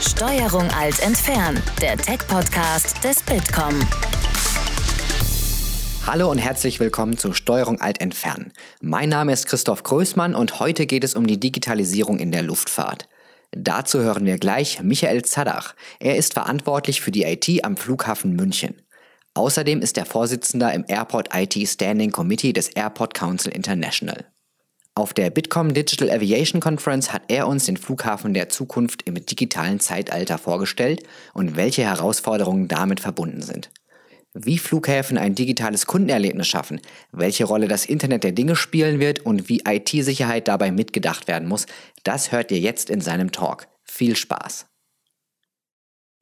Steuerung Alt entfernen, der Tech-Podcast des Bitkom. Hallo und herzlich willkommen zu Steuerung Alt entfernen. Mein Name ist Christoph Größmann und heute geht es um die Digitalisierung in der Luftfahrt. Dazu hören wir gleich Michael Zadach. Er ist verantwortlich für die IT am Flughafen München. Außerdem ist er Vorsitzender im Airport IT Standing Committee des Airport Council International. Auf der Bitkom Digital Aviation Conference hat er uns den Flughafen der Zukunft im digitalen Zeitalter vorgestellt und welche Herausforderungen damit verbunden sind. Wie Flughäfen ein digitales Kundenerlebnis schaffen, welche Rolle das Internet der Dinge spielen wird und wie IT-Sicherheit dabei mitgedacht werden muss, das hört ihr jetzt in seinem Talk. Viel Spaß!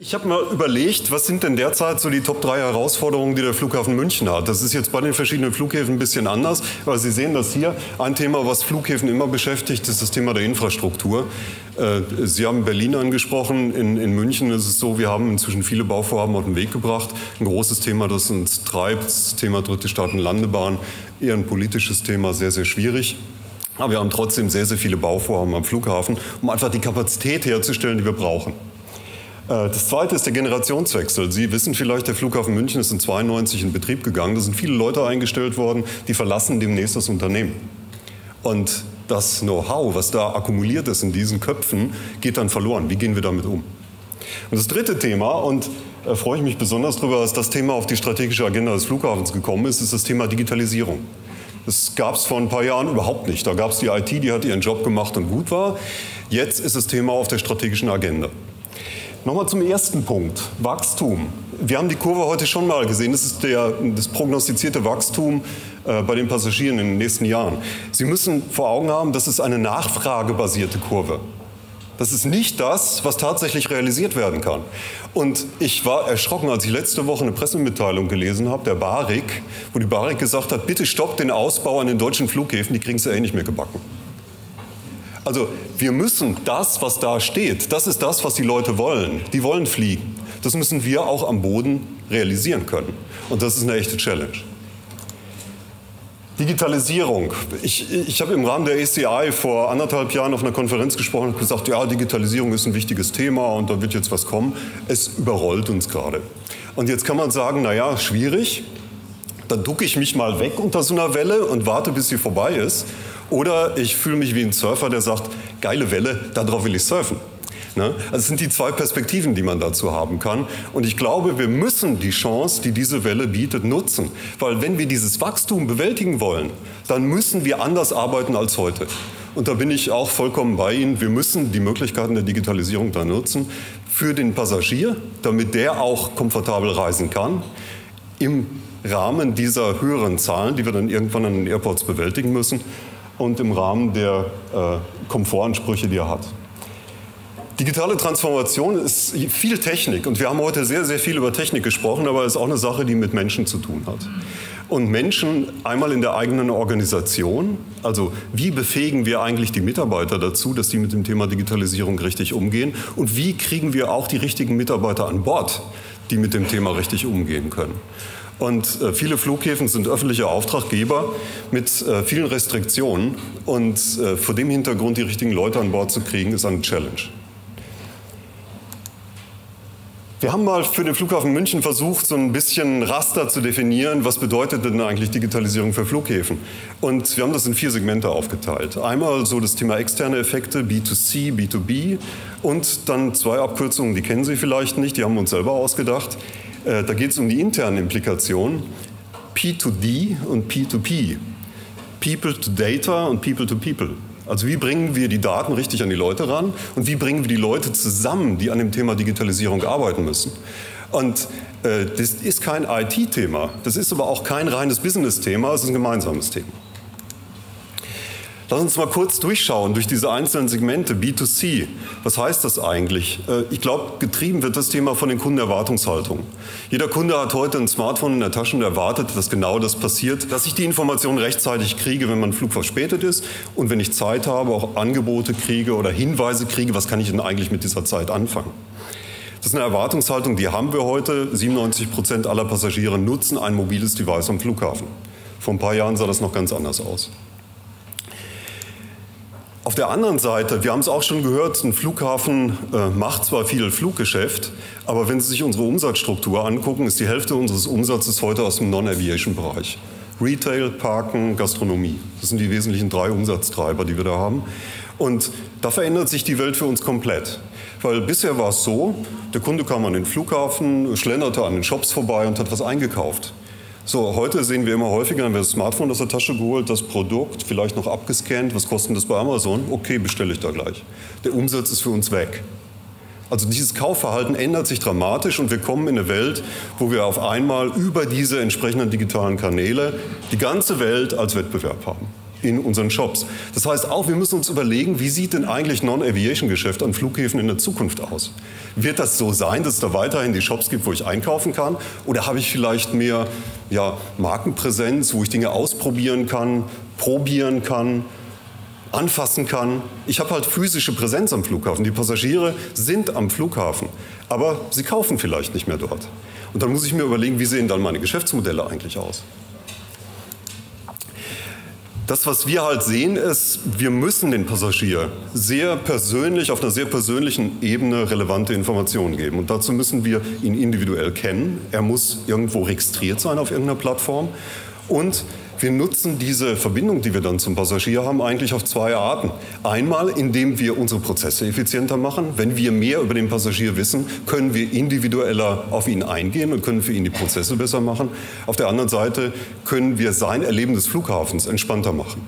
Ich habe mal überlegt, was sind denn derzeit so die Top 3 Herausforderungen, die der Flughafen München hat. Das ist jetzt bei den verschiedenen Flughäfen ein bisschen anders, weil Sie sehen das hier. Ein Thema, was Flughäfen immer beschäftigt, ist das Thema der Infrastruktur. Äh, Sie haben Berlin angesprochen. In, in München ist es so, wir haben inzwischen viele Bauvorhaben auf den Weg gebracht. Ein großes Thema, das uns treibt, das Thema Dritte Staaten Landebahn. Eher ein politisches Thema, sehr, sehr schwierig. Aber wir haben trotzdem sehr, sehr viele Bauvorhaben am Flughafen, um einfach die Kapazität herzustellen, die wir brauchen. Äh, das zweite ist der Generationswechsel. Sie wissen vielleicht, der Flughafen München ist in 92 in Betrieb gegangen. Da sind viele Leute eingestellt worden, die verlassen demnächst das Unternehmen. Und das Know-how, was da akkumuliert ist in diesen Köpfen, geht dann verloren. Wie gehen wir damit um? Und das dritte Thema, und da freue ich mich besonders darüber, dass das Thema auf die strategische Agenda des Flughafens gekommen ist, ist das Thema Digitalisierung. Das gab es vor ein paar Jahren überhaupt nicht. Da gab es die IT, die hat ihren Job gemacht und gut war. Jetzt ist das Thema auf der strategischen Agenda. Nochmal zum ersten Punkt, Wachstum. Wir haben die Kurve heute schon mal gesehen. Das ist der, das prognostizierte Wachstum äh, bei den Passagieren in den nächsten Jahren. Sie müssen vor Augen haben, das ist eine nachfragebasierte Kurve. Das ist nicht das, was tatsächlich realisiert werden kann. Und ich war erschrocken, als ich letzte Woche eine Pressemitteilung gelesen habe, der BARIC, wo die BARIC gesagt hat, bitte stoppt den Ausbau an den deutschen Flughäfen, die kriegen es ja eh nicht mehr gebacken. Also wir müssen das, was da steht, das ist das, was die Leute wollen. Die wollen fliegen. Das müssen wir auch am Boden realisieren können. Und das ist eine echte Challenge. Digitalisierung. Ich, ich habe im Rahmen der ACI vor anderthalb Jahren auf einer Konferenz gesprochen und gesagt, ja, Digitalisierung ist ein wichtiges Thema und da wird jetzt was kommen. Es überrollt uns gerade. Und jetzt kann man sagen, naja, schwierig. Dann ducke ich mich mal weg unter so einer Welle und warte, bis sie vorbei ist. Oder ich fühle mich wie ein Surfer, der sagt, geile Welle, darauf will ich surfen. Ne? Also es sind die zwei Perspektiven, die man dazu haben kann. Und ich glaube, wir müssen die Chance, die diese Welle bietet, nutzen. Weil wenn wir dieses Wachstum bewältigen wollen, dann müssen wir anders arbeiten als heute. Und da bin ich auch vollkommen bei Ihnen. Wir müssen die Möglichkeiten der Digitalisierung da nutzen für den Passagier, damit der auch komfortabel reisen kann. Im Rahmen dieser höheren Zahlen, die wir dann irgendwann an den Airports bewältigen müssen und im Rahmen der äh, Komfortansprüche, die er hat. Digitale Transformation ist viel Technik und wir haben heute sehr, sehr viel über Technik gesprochen, aber es ist auch eine Sache, die mit Menschen zu tun hat. Und Menschen einmal in der eigenen Organisation, also wie befähigen wir eigentlich die Mitarbeiter dazu, dass die mit dem Thema Digitalisierung richtig umgehen und wie kriegen wir auch die richtigen Mitarbeiter an Bord, die mit dem Thema richtig umgehen können. Und äh, viele Flughäfen sind öffentliche Auftraggeber mit äh, vielen Restriktionen. Und äh, vor dem Hintergrund die richtigen Leute an Bord zu kriegen, ist eine Challenge. Wir haben mal für den Flughafen München versucht, so ein bisschen Raster zu definieren, was bedeutet denn eigentlich Digitalisierung für Flughäfen. Und wir haben das in vier Segmente aufgeteilt. Einmal so das Thema externe Effekte, B2C, B2B und dann zwei Abkürzungen, die kennen Sie vielleicht nicht, die haben wir uns selber ausgedacht. Äh, da geht es um die internen Implikationen, P2D und P2P, People to Data und People to People. Also wie bringen wir die Daten richtig an die Leute ran und wie bringen wir die Leute zusammen, die an dem Thema Digitalisierung arbeiten müssen. Und äh, das ist kein IT-Thema, das ist aber auch kein reines Business-Thema, es ist ein gemeinsames Thema. Lass uns mal kurz durchschauen durch diese einzelnen Segmente B2C. Was heißt das eigentlich? Äh, ich glaube, getrieben wird das Thema von den Kundenerwartungshaltungen. Jeder Kunde hat heute ein Smartphone in der Tasche und erwartet, dass genau das passiert, dass ich die Informationen rechtzeitig kriege, wenn mein Flug verspätet ist und wenn ich Zeit habe, auch Angebote kriege oder Hinweise kriege, was kann ich denn eigentlich mit dieser Zeit anfangen. Das ist eine Erwartungshaltung, die haben wir heute. 97 Prozent aller Passagiere nutzen ein mobiles Device am Flughafen. Vor ein paar Jahren sah das noch ganz anders aus. Auf der anderen Seite, wir haben es auch schon gehört, ein Flughafen äh, macht zwar viel Fluggeschäft, aber wenn Sie sich unsere Umsatzstruktur angucken, ist die Hälfte unseres Umsatzes heute aus dem Non-Aviation-Bereich. Retail, Parken, Gastronomie. Das sind die wesentlichen drei Umsatztreiber, die wir da haben. Und da verändert sich die Welt für uns komplett. Weil bisher war es so, der Kunde kam an den Flughafen, schlenderte an den Shops vorbei und hat was eingekauft. So, heute sehen wir immer häufiger, dann wird das Smartphone aus der Tasche geholt, das Produkt, vielleicht noch abgescannt, was kostet das bei Amazon? Okay, bestelle ich da gleich. Der Umsatz ist für uns weg. Also dieses Kaufverhalten ändert sich dramatisch und wir kommen in eine Welt, wo wir auf einmal über diese entsprechenden digitalen Kanäle die ganze Welt als Wettbewerb haben in unseren Shops. Das heißt auch, wir müssen uns überlegen, wie sieht denn eigentlich Non-Aviation-Geschäft an Flughäfen in der Zukunft aus? Wird das so sein, dass es da weiterhin die Shops gibt, wo ich einkaufen kann? Oder habe ich vielleicht mehr ja, Markenpräsenz, wo ich Dinge ausprobieren kann, probieren kann, anfassen kann. Ich habe halt physische Präsenz am Flughafen. Die Passagiere sind am Flughafen, aber sie kaufen vielleicht nicht mehr dort. Und dann muss ich mir überlegen, wie sehen dann meine Geschäftsmodelle eigentlich aus? Das, was wir halt sehen, ist, wir müssen den Passagier sehr persönlich, auf einer sehr persönlichen Ebene relevante Informationen geben. Und dazu müssen wir ihn individuell kennen. Er muss irgendwo registriert sein auf irgendeiner Plattform. Und wir nutzen diese Verbindung, die wir dann zum Passagier haben, eigentlich auf zwei Arten. Einmal, indem wir unsere Prozesse effizienter machen. Wenn wir mehr über den Passagier wissen, können wir individueller auf ihn eingehen und können für ihn die Prozesse besser machen. Auf der anderen Seite können wir sein Erleben des Flughafens entspannter machen.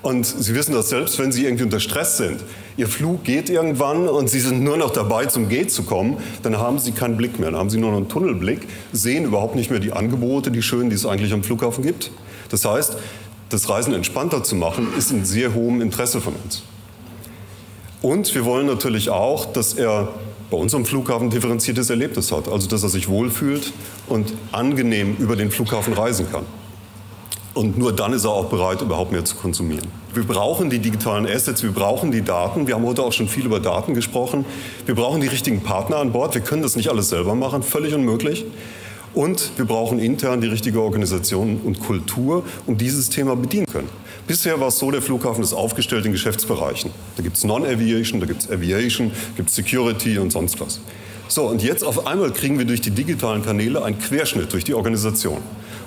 Und Sie wissen das selbst, wenn Sie irgendwie unter Stress sind. Ihr Flug geht irgendwann und Sie sind nur noch dabei, zum Gate zu kommen, dann haben Sie keinen Blick mehr. Dann haben Sie nur noch einen Tunnelblick, sehen überhaupt nicht mehr die Angebote, die schönen, die es eigentlich am Flughafen gibt. Das heißt, das Reisen entspannter zu machen, ist in sehr hohem Interesse von uns. Und wir wollen natürlich auch, dass er bei uns am Flughafen differenziertes Erlebnis hat. Also, dass er sich wohlfühlt und angenehm über den Flughafen reisen kann. Und nur dann ist er auch bereit, überhaupt mehr zu konsumieren. Wir brauchen die digitalen Assets, wir brauchen die Daten. Wir haben heute auch schon viel über Daten gesprochen. Wir brauchen die richtigen Partner an Bord. Wir können das nicht alles selber machen, völlig unmöglich. Und wir brauchen intern die richtige Organisation und Kultur, um dieses Thema bedienen können. Bisher war es so, der Flughafen ist aufgestellt in Geschäftsbereichen. Da gibt es Non-Aviation, da gibt es Aviation, gibt es Security und sonst was. So, und jetzt auf einmal kriegen wir durch die digitalen Kanäle einen Querschnitt durch die Organisation.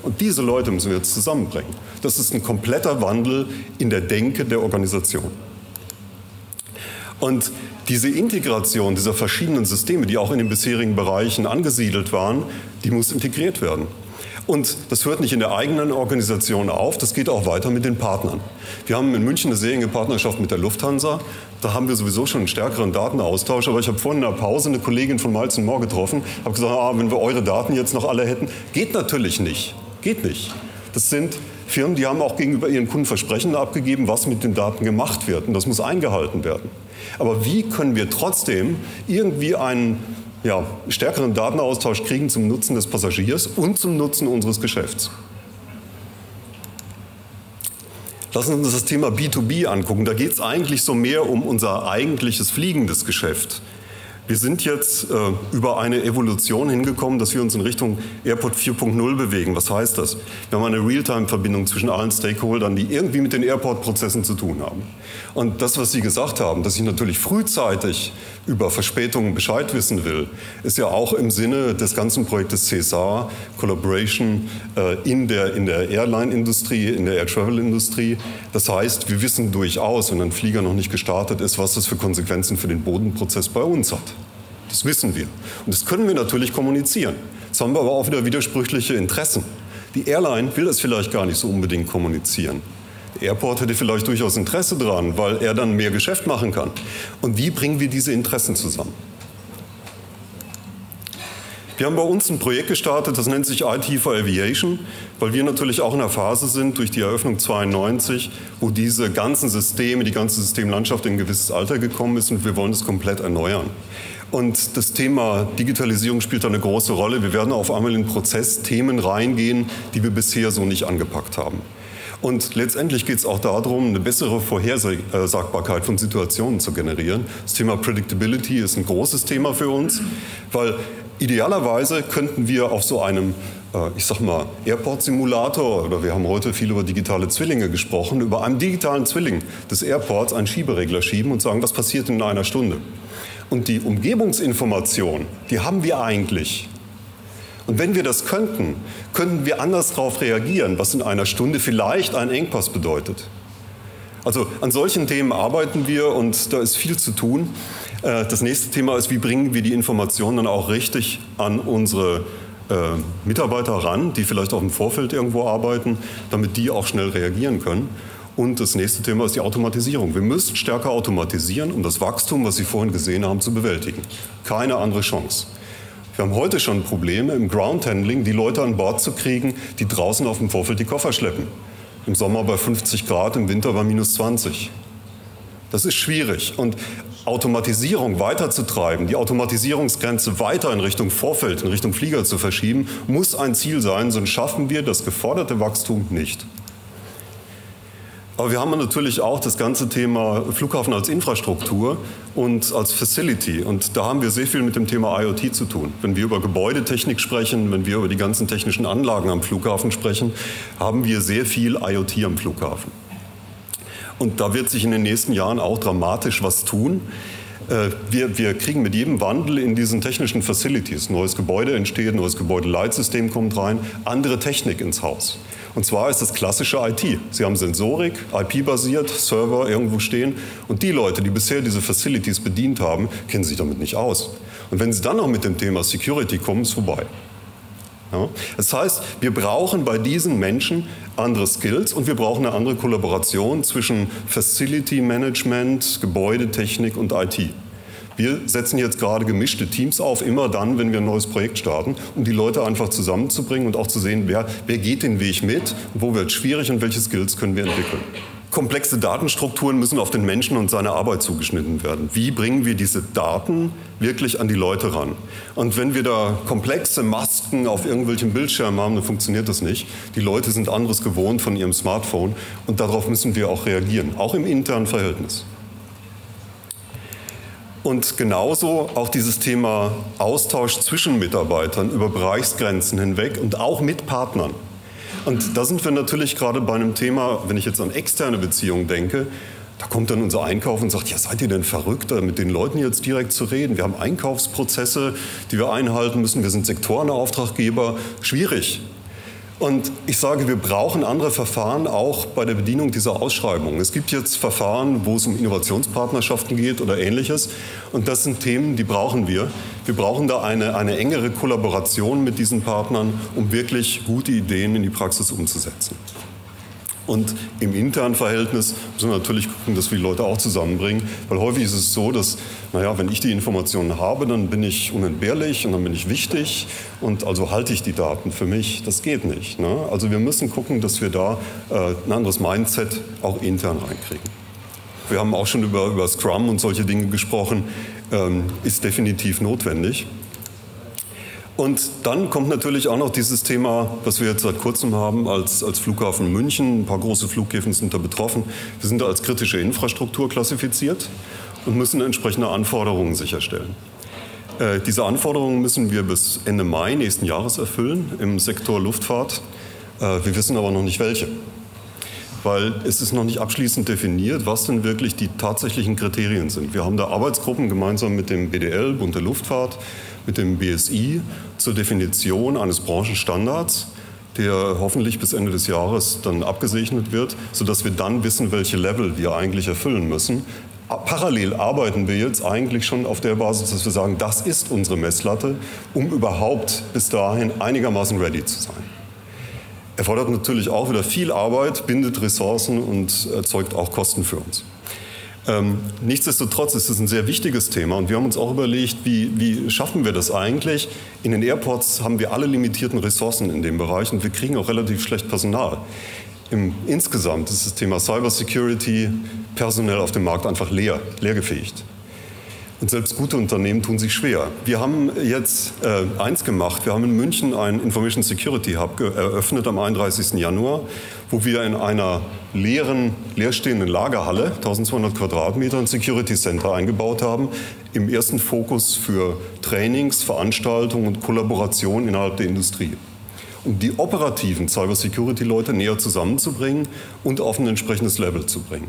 Und diese Leute müssen wir jetzt zusammenbringen. Das ist ein kompletter Wandel in der Denke der Organisation. Und diese Integration dieser verschiedenen Systeme, die auch in den bisherigen Bereichen angesiedelt waren, die muss integriert werden. Und das hört nicht in der eigenen Organisation auf, das geht auch weiter mit den Partnern. Wir haben in München eine sehr enge Partnerschaft mit der Lufthansa. Da haben wir sowieso schon einen stärkeren Datenaustausch. Aber ich habe vorhin in der Pause eine Kollegin von Miles More getroffen, habe gesagt, ah, wenn wir eure Daten jetzt noch alle hätten, geht natürlich nicht. Geht nicht. Das sind Firmen, die haben auch gegenüber ihren Kunden Versprechen abgegeben, was mit den Daten gemacht wird. Und das muss eingehalten werden. Aber wie können wir trotzdem irgendwie einen ja, stärkeren Datenaustausch kriegen zum Nutzen des Passagiers und zum Nutzen unseres Geschäfts? Lassen Sie uns das Thema B2B angucken. Da geht es eigentlich so mehr um unser eigentliches fliegendes Geschäft. Wir sind jetzt äh, über eine Evolution hingekommen, dass wir uns in Richtung Airport 4.0 bewegen. Was heißt das? Wir haben eine Realtime-Verbindung zwischen allen Stakeholdern, die irgendwie mit den Airport-Prozessen zu tun haben. Und das, was Sie gesagt haben, dass ich natürlich frühzeitig über Verspätungen Bescheid wissen will, ist ja auch im Sinne des ganzen Projektes CSA, Collaboration äh, in der, in der Airline-Industrie, in der Air-Travel-Industrie. Das heißt, wir wissen durchaus, wenn ein Flieger noch nicht gestartet ist, was das für Konsequenzen für den Bodenprozess bei uns hat. Das wissen wir. Und das können wir natürlich kommunizieren. Jetzt haben wir aber auch wieder widersprüchliche Interessen. Die Airline will das vielleicht gar nicht so unbedingt kommunizieren. Der Airport hätte vielleicht durchaus Interesse daran, weil er dann mehr Geschäft machen kann. Und wie bringen wir diese Interessen zusammen? Wir haben bei uns ein Projekt gestartet, das nennt sich IT for Aviation, weil wir natürlich auch in der Phase sind durch die Eröffnung 92, wo diese ganzen Systeme, die ganze Systemlandschaft in ein gewisses Alter gekommen ist und wir wollen es komplett erneuern. Und das Thema Digitalisierung spielt da eine große Rolle. Wir werden auf einmal in Prozessthemen reingehen, die wir bisher so nicht angepackt haben. Und letztendlich geht es auch darum, eine bessere Vorhersagbarkeit von Situationen zu generieren. Das Thema Predictability ist ein großes Thema für uns, weil idealerweise könnten wir auf so einem äh, ich sag mal, Airport-Simulator oder wir haben heute viel über digitale Zwillinge gesprochen, über einen digitalen Zwilling des Airports einen Schieberegler schieben und sagen, was passiert in einer Stunde. Und die Umgebungsinformation, die haben wir eigentlich. Und wenn wir das könnten, könnten wir anders darauf reagieren, was in einer Stunde vielleicht einen Engpass bedeutet. Also an solchen Themen arbeiten wir und da ist viel zu tun. Äh, das nächste Thema ist, wie bringen wir die Informationen dann auch richtig an unsere äh, Mitarbeiter ran, die vielleicht auch im Vorfeld irgendwo arbeiten, damit die auch schnell reagieren können. Und das nächste Thema ist die Automatisierung. Wir müssen stärker automatisieren, um das Wachstum, was Sie vorhin gesehen haben, zu bewältigen. Keine andere Chance. Wir haben heute schon Probleme im Groundhandling, die Leute an Bord zu kriegen, die draußen auf dem Vorfeld die Koffer schleppen. Im Sommer bei 50 Grad, im Winter bei minus 20. Das ist schwierig. Und Automatisierung weiterzutreiben, die Automatisierungsgrenze weiter in Richtung Vorfeld, in Richtung Flieger zu verschieben, muss ein Ziel sein, sonst schaffen wir das geforderte Wachstum nicht. Aber wir haben natürlich auch das ganze Thema Flughafen als Infrastruktur und als Facility. Und da haben wir sehr viel mit dem Thema IoT zu tun. Wenn wir über Gebäudetechnik sprechen, wenn wir über die ganzen technischen Anlagen am Flughafen sprechen, haben wir sehr viel IoT am Flughafen. Und da wird sich in den nächsten Jahren auch dramatisch was tun. Äh, wir, wir, kriegen mit jedem Wandel in diesen technischen Facilities, neues Gebäude entsteht, neues Gebäudeleitsystem kommt rein, andere Technik ins Haus. Und zwar ist das klassische IT. Sie haben Sensorik, IP-basiert, Server irgendwo stehen. Und die Leute, die bisher diese Facilities bedient haben, kennen sich damit nicht aus. Und wenn sie dann noch mit dem Thema Security kommen, ist vorbei. Ja? Das heißt, wir brauchen bei diesen Menschen andere Skills und wir brauchen eine andere Kollaboration zwischen Facility Management, Gebäudetechnik und IT. Wir setzen jetzt gerade gemischte Teams auf, immer dann, wenn wir ein neues Projekt starten, um die Leute einfach zusammenzubringen und auch zu sehen, wer, wer geht den Weg mit, wo wird es schwierig und welche Skills können wir entwickeln. Komplexe Datenstrukturen müssen auf den Menschen und seine Arbeit zugeschnitten werden. Wie bringen wir diese Daten wirklich an die Leute ran? Und wenn wir da komplexe Masken auf irgendwelchen Bildschirmen haben, dann funktioniert das nicht. Die Leute sind anderes gewohnt von ihrem Smartphone und darauf müssen wir auch reagieren, auch im internen Verhältnis. Und genauso auch dieses Thema Austausch zwischen Mitarbeitern über Bereichsgrenzen hinweg und auch mit Partnern. Und da sind wir natürlich gerade bei einem Thema, wenn ich jetzt an externe Beziehungen denke, da kommt dann unser Einkauf und sagt, ja, seid ihr denn verrückt, mit den Leuten jetzt direkt zu reden? Wir haben Einkaufsprozesse, die wir einhalten müssen. Wir sind Sektorenauftraggeber. Schwierig. Und ich sage, wir brauchen andere Verfahren auch bei der Bedienung dieser Ausschreibungen. Es gibt jetzt Verfahren, wo es um Innovationspartnerschaften geht oder ähnliches. Und das sind Themen, die brauchen wir. Wir brauchen da eine, eine engere Kollaboration mit diesen Partnern, um wirklich gute Ideen in die Praxis umzusetzen. Und im internen Verhältnis müssen wir natürlich gucken, dass wir die Leute auch zusammenbringen. Weil häufig ist es so, dass, naja, wenn ich die Informationen habe, dann bin ich unentbehrlich und dann bin ich wichtig und also halte ich die Daten für mich. Das geht nicht. Ne? Also wir müssen gucken, dass wir da äh, ein anderes Mindset auch intern reinkriegen. Wir haben auch schon über, über Scrum und solche Dinge gesprochen. Ähm, ist definitiv notwendig. Und dann kommt natürlich auch noch dieses Thema, was wir jetzt seit kurzem haben als, als Flughafen München. Ein paar große Flughäfen sind da betroffen. Wir sind da als kritische Infrastruktur klassifiziert und müssen entsprechende Anforderungen sicherstellen. Äh, diese Anforderungen müssen wir bis Ende Mai nächsten Jahres erfüllen im Sektor Luftfahrt. Äh, wir wissen aber noch nicht welche weil es ist noch nicht abschließend definiert, was denn wirklich die tatsächlichen Kriterien sind. Wir haben da Arbeitsgruppen gemeinsam mit dem BDL, Bund der Luftfahrt, mit dem BSI zur Definition eines Branchenstandards, der hoffentlich bis Ende des Jahres dann abgesegnet wird, sodass wir dann wissen, welche Level wir eigentlich erfüllen müssen. Parallel arbeiten wir jetzt eigentlich schon auf der Basis, dass wir sagen, das ist unsere Messlatte, um überhaupt bis dahin einigermaßen ready zu sein. Erfordert natürlich auch wieder viel Arbeit, bindet Ressourcen und erzeugt auch Kosten für uns. Ähm, nichtsdestotrotz ist es ein sehr wichtiges Thema und wir haben uns auch überlegt, wie, wie, schaffen wir das eigentlich? In den Airports haben wir alle limitierten Ressourcen in dem Bereich und wir kriegen auch relativ schlecht Personal. Im, insgesamt ist das Thema Cybersecurity personell auf dem Markt einfach leer, leergefähigt. Und selbst gute Unternehmen tun sich schwer. Wir haben jetzt äh, eins gemacht. Wir haben in München einen Information Security Hub eröffnet am 31. Januar, wo wir in einer leeren, leerstehenden Lagerhalle, 1200 Quadratmeter, ein Security Center eingebaut haben. Im ersten Fokus für Trainings, Veranstaltungen und Kollaboration innerhalb der Industrie. um die operativen Cybersecurity-Leute näher zusammenzubringen und auf ein entsprechendes Level zu bringen.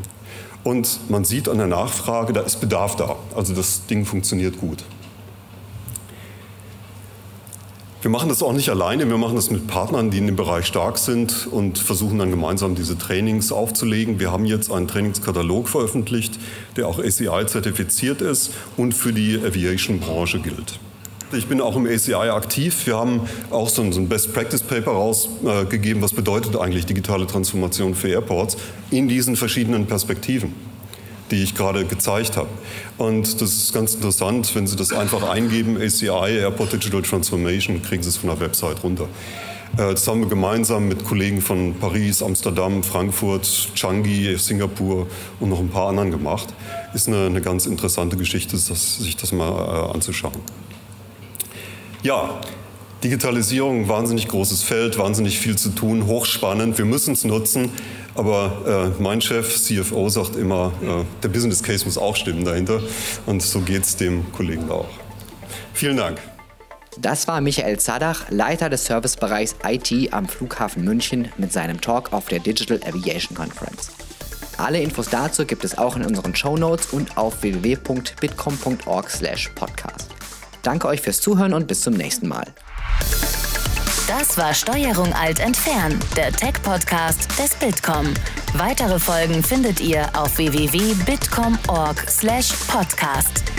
Und man sieht an der Nachfrage, da ist Bedarf da. Also das Ding funktioniert gut. Wir machen das auch nicht alleine, wir machen das mit Partnern, die in dem Bereich stark sind und versuchen dann gemeinsam diese Trainings aufzulegen. Wir haben jetzt einen Trainingskatalog veröffentlicht, der auch ACI zertifiziert ist und für die Aviation-Branche gilt. Ich bin auch im ACI aktiv. Wir haben auch so ein, Best Practice Paper rausgegeben, was bedeutet eigentlich digitale Transformation für Airports in diesen verschiedenen Perspektiven die ich gerade gezeigt habe. Und das ist ganz interessant, wenn Sie das einfach eingeben, ACI, Airport Digital Transformation, kriegen Sie es von der Website runter. Äh, das haben wir gemeinsam mit Kollegen von Paris, Amsterdam, Frankfurt, Changi, Singapur und noch ein paar anderen gemacht. Ist eine, eine ganz interessante Geschichte, sich das mal äh, anzuschauen. Ja, Digitalisierung, wahnsinnig großes Feld, wahnsinnig viel zu tun, hochspannend. Wir müssen es nutzen. Aber äh, mein Chef, CFO, sagt immer, äh, der Business Case muss auch stimmen dahinter. Und so geht es dem Kollegen auch. Vielen Dank. Das war Michael Zadach, Leiter des Servicebereichs IT am Flughafen München mit seinem Talk auf der Digital Aviation Conference. Alle Infos dazu gibt es auch in unseren Show Notes und auf www.bitcom.org/podcast. Danke euch fürs Zuhören und bis zum nächsten Mal. Das war Steuerung Alt entfernen, der Tech-Podcast des Bitkom. Weitere Folgen findet ihr auf www.bitkom.org/podcast.